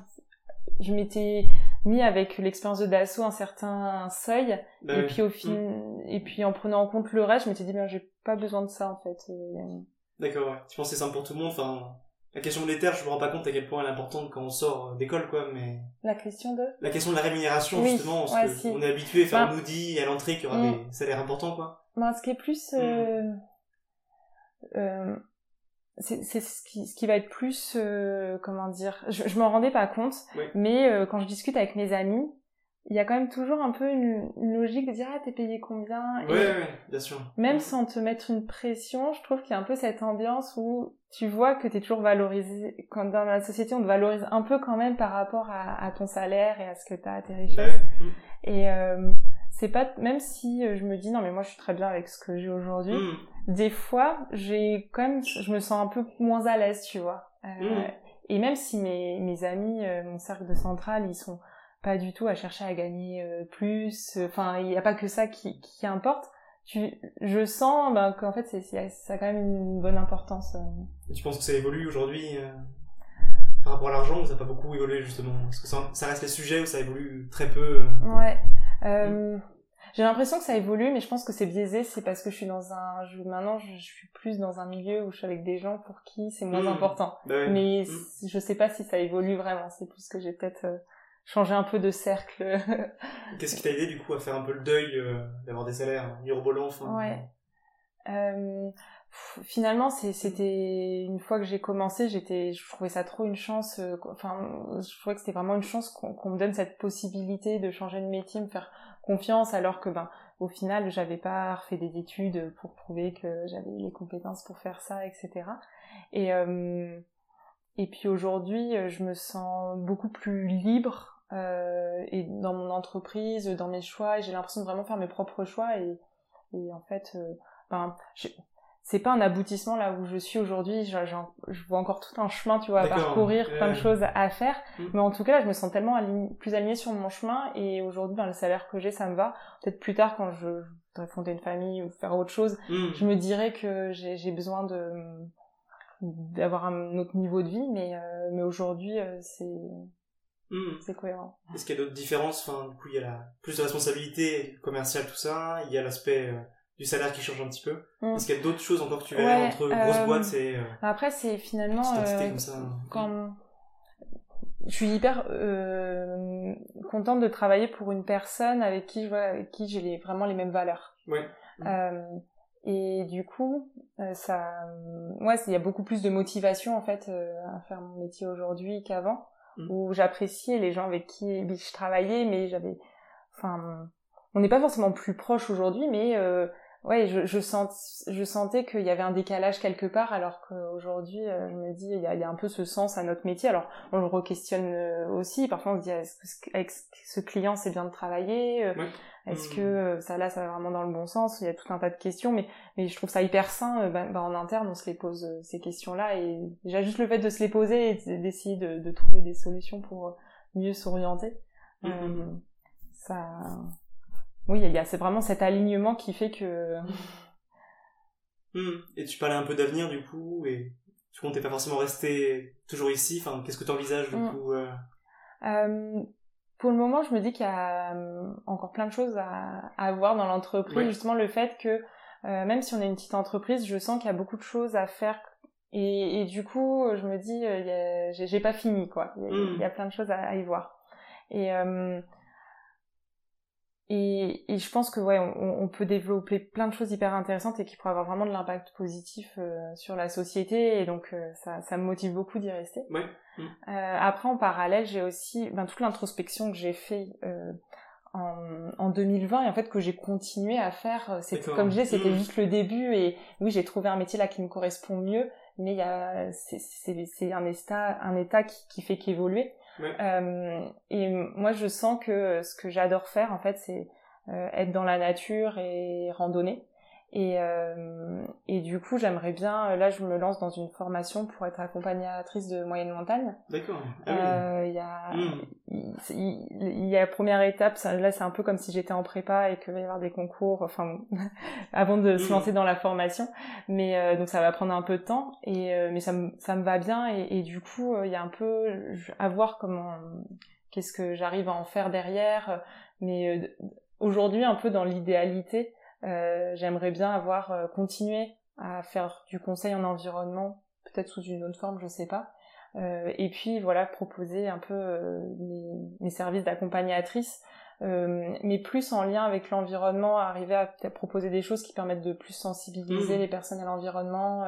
je m'étais mis avec l'expérience de Dassault un certain seuil Bah et puis au fin et puis en prenant en compte le reste je m'étais dit ben j'ai pas besoin de ça en fait Euh, D'accord, ouais. Tu penses que c'est simple pour tout le monde? Enfin, la question monétaire, je me rends pas compte à quel point elle est importante quand on sort euh, d'école, quoi, mais la question de la question de la rémunération, Oui, justement, parce ouais, que si. on est habitué à faire Ben, un Audi à l'entrée qu'il y aura mm. des salaires importants, quoi. ben, ce qui est plus euh, euh, c'est ce qui, ce qui va être plus euh, comment dire je, je m'en rendais pas compte mais euh, quand je discute avec mes amis il y a quand même toujours un peu une, une logique de dire ah t'es payé combien ouais, bien sûr. même sans te mettre une pression je trouve qu'il y a un peu cette ambiance où tu vois que t'es toujours valorisé quand dans la société on te valorise un peu quand même par rapport à, à ton salaire et à ce que t'as à tes richesses. Mm. et euh, c'est pas même si euh, je me dis non mais moi je suis très bien avec ce que j'ai aujourd'hui Mm. des fois, j'ai quand même, je me sens un peu moins à l'aise, tu vois. Euh, Mm. Et même si mes, mes amis, euh, mon cercle de centrale, ils sont pas du tout à chercher à gagner euh, plus, euh, enfin, il n'y a pas que ça qui, qui importe. Tu, je sens ben, qu'en fait, c'est, ça a quand même une bonne importance. euh. Et tu penses que ça évolue aujourd'hui euh, par rapport à l'argent ou ça n'a pas beaucoup évolué, justement? Parce que ça, ça reste les sujets où ça évolue très peu. euh. Ouais. Euh, J'ai l'impression que ça évolue, mais je pense que c'est biaisé. C'est parce que je suis dans un, je, maintenant, je, suis plus dans un milieu où je suis avec des gens pour qui c'est moins Mm. important. Bah. Mais Mm. c- je sais pas si ça évolue vraiment. C'est plus que j'ai peut-être euh, changé un peu de cercle. Qu'est-ce qui t'a aidé, du coup, à faire un peu le deuil euh, d'avoir des salaires mirobolants enfin, Ouais. Euh, finalement, c'était une fois que j'ai commencé, j'étais, je trouvais ça trop une chance. euh. Enfin, je trouvais que c'était vraiment une chance qu'on me donne cette possibilité de changer de métier, me faire confiance, alors que ben au final, j'avais pas refait des études pour prouver que j'avais les compétences pour faire ça, etc. Et et puis aujourd'hui, je me sens beaucoup plus libre euh, et dans mon entreprise, dans mes choix, j'ai l'impression de vraiment faire mes propres choix. Et, en fait, euh, ben, c'est pas un aboutissement là où je suis aujourd'hui. Je, je, vois encore tout un chemin, tu vois, à parcourir, plein de choses à faire. Mm. Mais en tout cas, là, je me sens tellement plus alignée sur mon chemin. Et aujourd'hui, ben, le salaire que j'ai, ça me va. Peut-être plus tard, quand je, voudrais fonder une famille ou faire autre chose, mm. je me dirais que j'ai besoin de d'avoir un autre niveau de vie. Mais, euh, mais aujourd'hui, euh, c'est Hmm. C'est cohérent. Est-ce qu'il y a d'autres différences? Enfin, du coup, il y a la... plus de responsabilité commerciale, tout ça. Il y a l'aspect euh, du salaire qui change un petit peu. Hmm. Est-ce qu'il y a d'autres choses encore que tu verrais entre grosses euh, boîtes et... Euh, après, c'est finalement... comme ça. Quand... Je suis hyper contente de travailler pour une personne avec qui je vois, avec qui j'ai vraiment les mêmes valeurs. Et du coup, ça, ouais, il y a beaucoup plus de motivation en fait à faire mon métier aujourd'hui qu'avant. Mm. où j'appréciais les gens avec qui je travaillais, mais j'avais, enfin, on n'est pas forcément plus proche aujourd'hui, mais euh, ouais, je, je, sens, je sentais qu'il y avait un décalage quelque part, alors qu'aujourd'hui, euh, je me dis, il y, a, il y, a, un peu ce sens à notre métier. Alors, on le re-questionne euh, aussi. Parfois, on se dit, est-ce qu'avec ce client, c'est bien de travailler Est-ce que ça là, ça va vraiment dans le bon sens? Il y a tout un tas de questions, mais, mais je trouve ça hyper sain. Bah, bah, en interne, on se les pose ces questions-là, et déjà juste le fait de se les poser et d'essayer de, de, trouver des solutions pour mieux s'orienter, mmh. ça oui, il y a, c'est vraiment cet alignement qui fait que. Hmm. Et tu parlais un peu d'avenir du coup, et tu comptais pas forcément rester toujours ici. Enfin, qu'est-ce que tu envisages du hmm. coup euh... Euh, Pour le moment, je me dis qu'il y a euh, encore plein de choses à, à voir dans l'entreprise. Justement, le fait que euh, même si on est une petite entreprise, je sens qu'il y a beaucoup de choses à faire. Et, et du coup, je me dis, j'ai pas fini quoi. Il y, a, hmm. il y, a, plein de choses à, à y voir. Et et, et, je pense que ouais, on, on, peut développer plein de choses hyper intéressantes et qui pourraient avoir vraiment de l'impact positif euh, sur la société. Et donc euh, ça, ça me motive beaucoup d'y rester. Ouais. Mm. Euh, après, en parallèle, j'ai aussi ben, toute l'introspection que j'ai fait euh, en, en, 2020 et en fait que j'ai continué à faire. C'est comme je disais, c'était mm. juste le début. Et oui, j'ai trouvé un métier là qui me correspond mieux, mais il y a c'est un état un état qui, qui fait qu'évoluer. Euh, et moi, je sens que ce que j'adore faire, en fait, c'est euh, être dans la nature et randonner. Et, euh, et du coup, j'aimerais bien, euh, là, je me lance dans une formation pour être accompagnatrice de moyenne montagne. D'accord. Ah euh, il y a, hmm. il, y a la première étape, là, c'est un peu comme si j'étais en prépa et qu'il va y avoir des concours, enfin, avant de se hmm. lancer dans la formation. Mais euh, donc, ça va prendre un peu de temps. Et mais ça me, ça me va bien. Et, et du coup, il y a un peu à voir comment, qu'est-ce que j'arrive à en faire derrière. Mais aujourd'hui, un peu dans l'idéalité euh, j'aimerais bien avoir euh, continué à faire du conseil en environnement, peut-être sous une autre forme, je sais pas. Euh, et puis voilà, proposer un peu mes, mes, services d'accompagnatrice, mais plus en lien avec l'environnement, arriver à proposer des choses qui permettent de plus sensibiliser mmh. les personnes à l'environnement.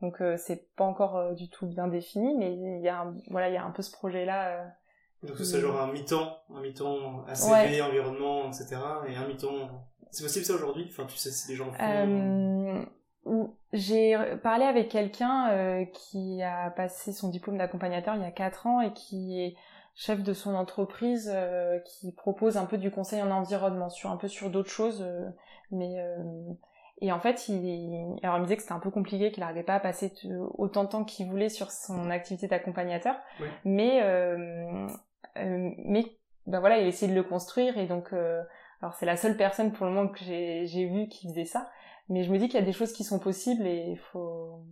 donc c'est pas encore du tout bien défini, mais il y a un, voilà, il y a un peu ce projet là. donc ça genre un mi-temps, un mi-temps ACV, environnement, etc. et un mi-temps c'est possible ça aujourd'hui? Enfin, tu sais si les gens font... Euh, j'ai parlé avec quelqu'un euh, qui a passé son diplôme d'accompagnateur il y a 4 ans et qui est chef de son entreprise euh, qui propose un peu du conseil en environnement sur un peu sur d'autres choses mais et en fait il alors il me disait que c'était un peu compliqué qu'il n'arrivait pas à passer autant de temps qu'il voulait sur son activité d'accompagnateur mais mais ben voilà il a essayé de le construire et donc alors c'est la seule personne pour le moment que j'ai vu qui faisait ça, mais je me dis qu'il y a des choses qui sont possibles et il faut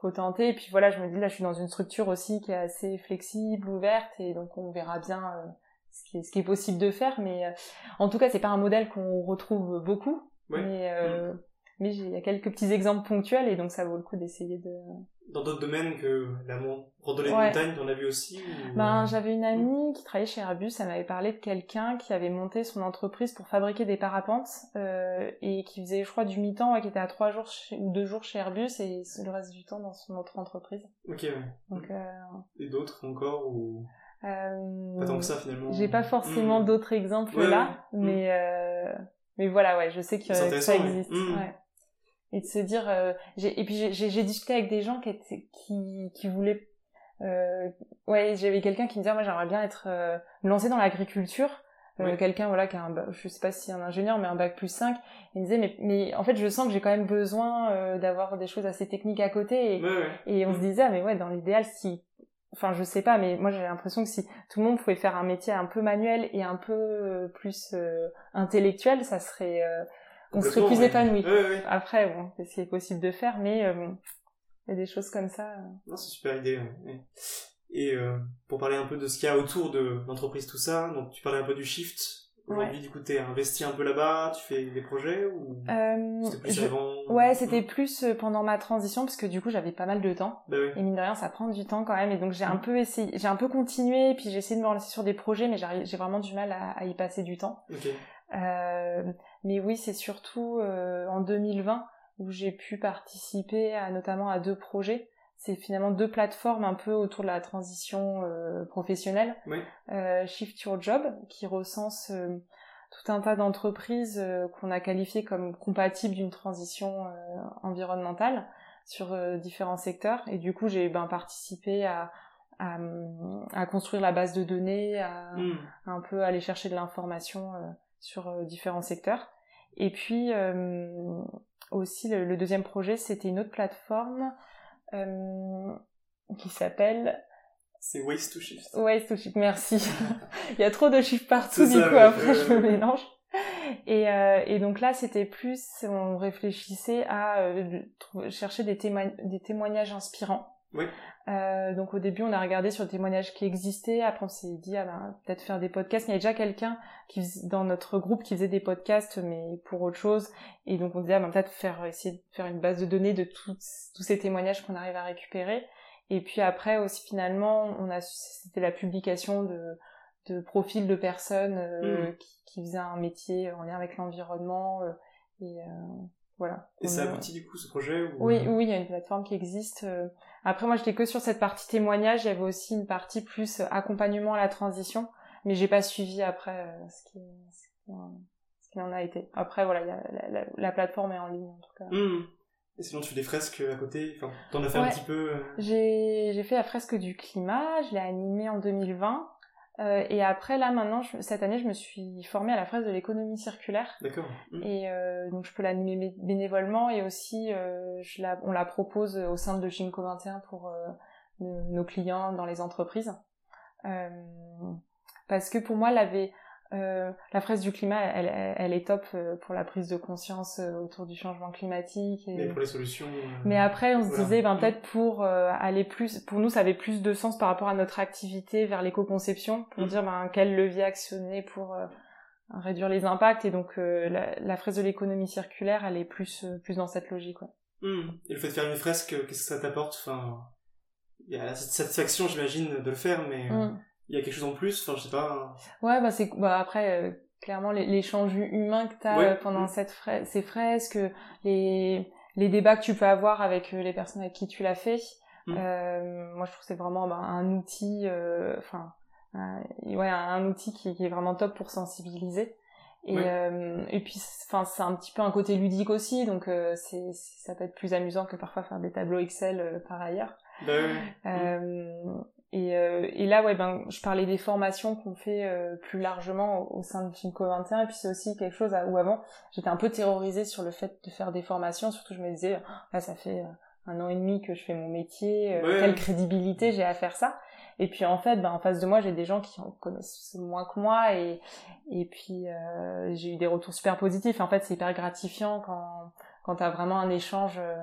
faut tenter. Et puis voilà, je me dis là, je suis dans une structure aussi qui est assez flexible, ouverte, et donc on verra bien euh, ce, qui est, ce qui est possible de faire. Mais euh, en tout cas, c'est pas un modèle qu'on retrouve beaucoup. Mais euh, mm mais il y a quelques petits exemples ponctuels et donc ça vaut le coup d'essayer de dans d'autres domaines que la randonnée de montagne on a vu aussi ben j'avais une amie qui travaillait chez Airbus elle m'avait parlé de quelqu'un qui avait monté son entreprise pour fabriquer des parapentes euh, et qui faisait je crois du mi-temps ouais, qui était à trois jours ou deux jours chez Airbus et le reste du temps dans son autre entreprise ok ouais. donc euh... et d'autres encore ou? euh... pas tant que ça finalement j'ai pas forcément mmh. d'autres exemples là mais euh mais voilà, ouais, je sais que ça ouais. existe. Mm. Et de se dire, euh, et puis j'ai- discuté avec des gens qui étaient, qui, qui voulaient, euh, ouais, j'avais quelqu'un qui me disait, moi j'aimerais bien être, euh, me lancer dans l'agriculture. Euh, Ouais. Quelqu'un, voilà, qui a un, je sais pas si un ingénieur, mais un bac plus 5. Il me disait, mais, mais en fait, je sens que j'ai quand même besoin euh, d'avoir des choses assez techniques à côté. Et, on se disait, ah, mais ouais, dans l'idéal, si, enfin, je sais pas, mais moi j'ai l'impression que si tout le monde pouvait faire un métier un peu manuel et un peu euh, plus euh, intellectuel, ça serait, euh, on serait plus épanoui. Ouais, ouais. Après, bon, c'est ce qui est possible de faire, mais euh, il y a des choses comme ça. Non, c'est une super idée. ouais. Et euh, pour parler un peu de ce qu'il y a autour de l'entreprise, tout ça, donc tu parlais un peu du shift. Aujourd'hui, du coup, t'es investi un peu là-bas, tu fais des projets ou Euh, c'était plus je- avant Ouais, c'était plus pendant ma transition parce que du coup j'avais pas mal de temps Bah oui. et mine de rien ça prend du temps quand même et donc j'ai un Mm. peu essayé, j'ai un peu continué puis j'ai essayé de me relancer sur des projets mais j'ai vraiment du mal à, à y passer du temps. Ok. Euh, mais oui, c'est surtout euh, en 2020 où j'ai pu participer à notamment à deux projets. C'est finalement deux plateformes un peu autour de la transition euh, professionnelle. Oui. Euh, Shift Your Job qui recense euh, tout un tas d'entreprises euh, qu'on a qualifiées comme compatibles d'une transition euh, environnementale sur euh, différents secteurs. Et du coup, j'ai ben, participé à, à, à construire la base de données, à, Hmm. un peu aller chercher de l'information euh, sur euh, différents secteurs. Et puis euh, aussi le, le deuxième projet, c'était une autre plateforme euh, qui s'appelle C'est Waste to Shift. Waste to Shift. Merci. Il y a trop de chiffres partout, du ça, coup après je me mélange. Et, euh, et donc là, c'était plus, on réfléchissait à euh, chercher des, témoign- des témoignages inspirants. Oui. Euh, donc au début, on a regardé sur des témoignages qui existaient. Après, on s'est dit, ah ben, peut-être faire des podcasts. Il y a déjà quelqu'un qui dans notre groupe qui faisait des podcasts, mais pour autre chose. Et donc on disait, ah ben, peut-être faire essayer de faire une base de données de tous tous ces témoignages qu'on arrive à récupérer. Et puis après aussi finalement, on a c'était la publication de de profils de personnes euh, Mm. qui, qui faisaient un métier en lien avec l'environnement euh, et euh, voilà. Et ça aboutit du coup ce projet ou... oui, oui, il y a une plateforme qui existe. euh. Après, moi, j'étais que sur cette partie témoignage. Il y avait aussi une partie plus euh, accompagnement à la transition, mais j'ai pas suivi après euh, ce qui, ce qui en- ce qui en a été. Après, voilà, il y a- la, la- la plateforme est en ligne en tout cas. Hmm. Et sinon, tu fais des fresques à côté? Enfin, t'en as fait un petit peu euh, j'ai fait la fresque du climat. Je l'ai animée en 2020. Euh, et après, là, maintenant, je- cette année, je me suis formée à la fresque de l'économie circulaire. D'accord. Hmm. Et euh, donc je peux l'animer bé- bénévolement et aussi euh, je la, on la propose au sein de Ginkgo 21 pour nos, clients dans les entreprises. Parce que pour moi, l'avait, euh, la fraise du climat, elle, est top euh, pour la prise de conscience euh, autour du changement climatique. Et... Mais pour les solutions... Mais après, on se voilà. disait, ben peut-être pour euh, aller plus, pour nous, ça avait plus de sens par rapport à notre activité vers l'éco-conception, pour Mm. dire ben quel levier actionner pour euh, réduire les impacts. Et donc la, la fraise de l'économie circulaire, elle est plus plus dans cette logique. Ouais. Hmm. Et le fait de faire une fresque, qu'est-ce que ça t'apporte? Enfin, il y a cette satisfaction, j'imagine, de le faire, mais Mm. Il y a quelque chose en plus. Enfin, je sais pas. Ouais, bah c'est bah après euh, clairement les- l'échange humain que t'as Ouais. euh, pendant Mm. cette frais- ces fresques, les les débats que tu peux avoir avec euh, les personnes avec qui tu l'as fait. Mm. Euh, moi, je trouve c'est vraiment bah, un outil, euh, enfin, ouais, un, outil qui, qui est vraiment top pour sensibiliser. Et, Ouais. euh, et puis, enfin, c'est un petit peu un côté ludique aussi, donc euh, c'est, ça peut être plus amusant que parfois faire des tableaux Excel euh, par ailleurs. Bah, ouais. Euh, et, euh, et là, ouais, ben, je parlais des formations qu'on fait euh, plus largement au, au sein de Finco 21, et puis c'est aussi quelque chose à- où avant, j'étais un peu terrorisée sur le fait de faire des formations, surtout je me disais, Ah, là, ça fait euh, un an et demi que je fais mon métier, euh, Ouais. quelle crédibilité j'ai à faire ça Et puis en fait, ben, en face de moi, j'ai des gens qui en connaissent moins que moi, et, et puis euh, j'ai eu des retours super positifs. En fait, c'est hyper gratifiant quand, quand t'as vraiment un échange, euh,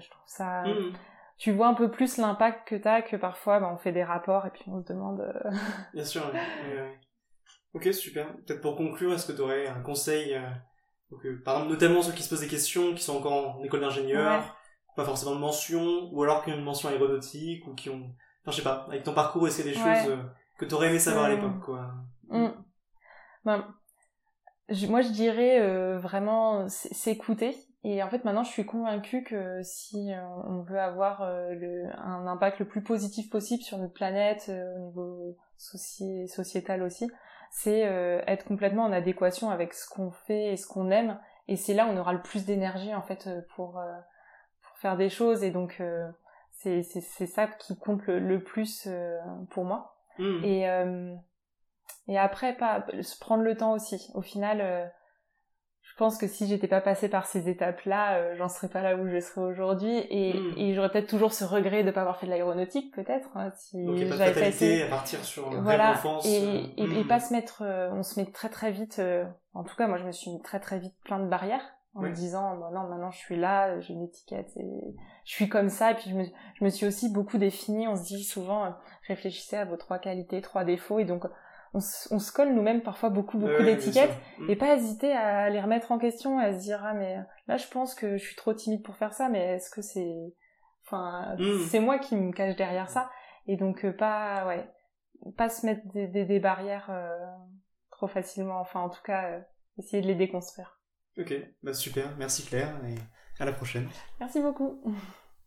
je trouve ça Hmm. Tu vois un peu plus l'impact que t'as que parfois bah, on fait des rapports et puis on se demande euh, Bien sûr. Ouais, ouais. Ok, super. Peut-être pour conclure, est-ce que tu aurais un conseil euh, donc, euh, Par exemple, notamment ceux qui se posent des questions, qui sont encore en école d'ingénieur, Ouais. pas forcément de mention, ou alors qui ont une mention aéronautique, ou qui ont... Enfin, je sais pas, avec ton parcours, est-ce qu'il y a des Ouais. choses euh, que tu aurais aimé savoir à Hmm. l'époque, quoi? Mm. Ben, je- moi je dirais euh, vraiment s'écouter et en fait maintenant je suis convaincue que si euh, on veut avoir euh, le, un impact le plus positif possible sur notre planète euh, au niveau soci- sociétal aussi c'est être complètement en adéquation avec ce qu'on fait et ce qu'on aime. Et c'est là où on aura le plus d'énergie en fait pour pour faire des choses. Et donc c'est c'est ça qui compte le, plus pour moi. Mmh. et et après pas prendre le temps aussi. Au final pense que si j'étais pas passée par ces étapes-là, euh, j'en serais pas là où je serais aujourd'hui, et, hmm. et j'aurais peut-être toujours ce regret de pas avoir fait de l'aéronautique, peut-être. Hein, si j'avais fait à partir sur voilà, et, et, et, hmm. pas se mettre, euh, on se met très très vite. Euh, en tout cas, moi, je me suis mis très très vite plein de barrières en me disant bah, non, maintenant je suis là, j'ai une étiquette, et je suis comme ça. Et puis je me, je me suis aussi beaucoup définie. On se dit souvent réfléchissez à vos trois qualités, trois défauts, et donc on, se colle nous-mêmes parfois beaucoup beaucoup d'étiquettes et mm. pas hésiter à les remettre en question à se dire ah mais là je pense que je suis trop timide pour faire ça mais est-ce que c'est enfin mm. c'est moi qui me cache derrière ça et donc euh, pas ouais pas se mettre des, des, barrières euh, trop facilement enfin en tout cas euh, essayer de les déconstruire. Ok bah super. Merci Claire et à la prochaine. Merci beaucoup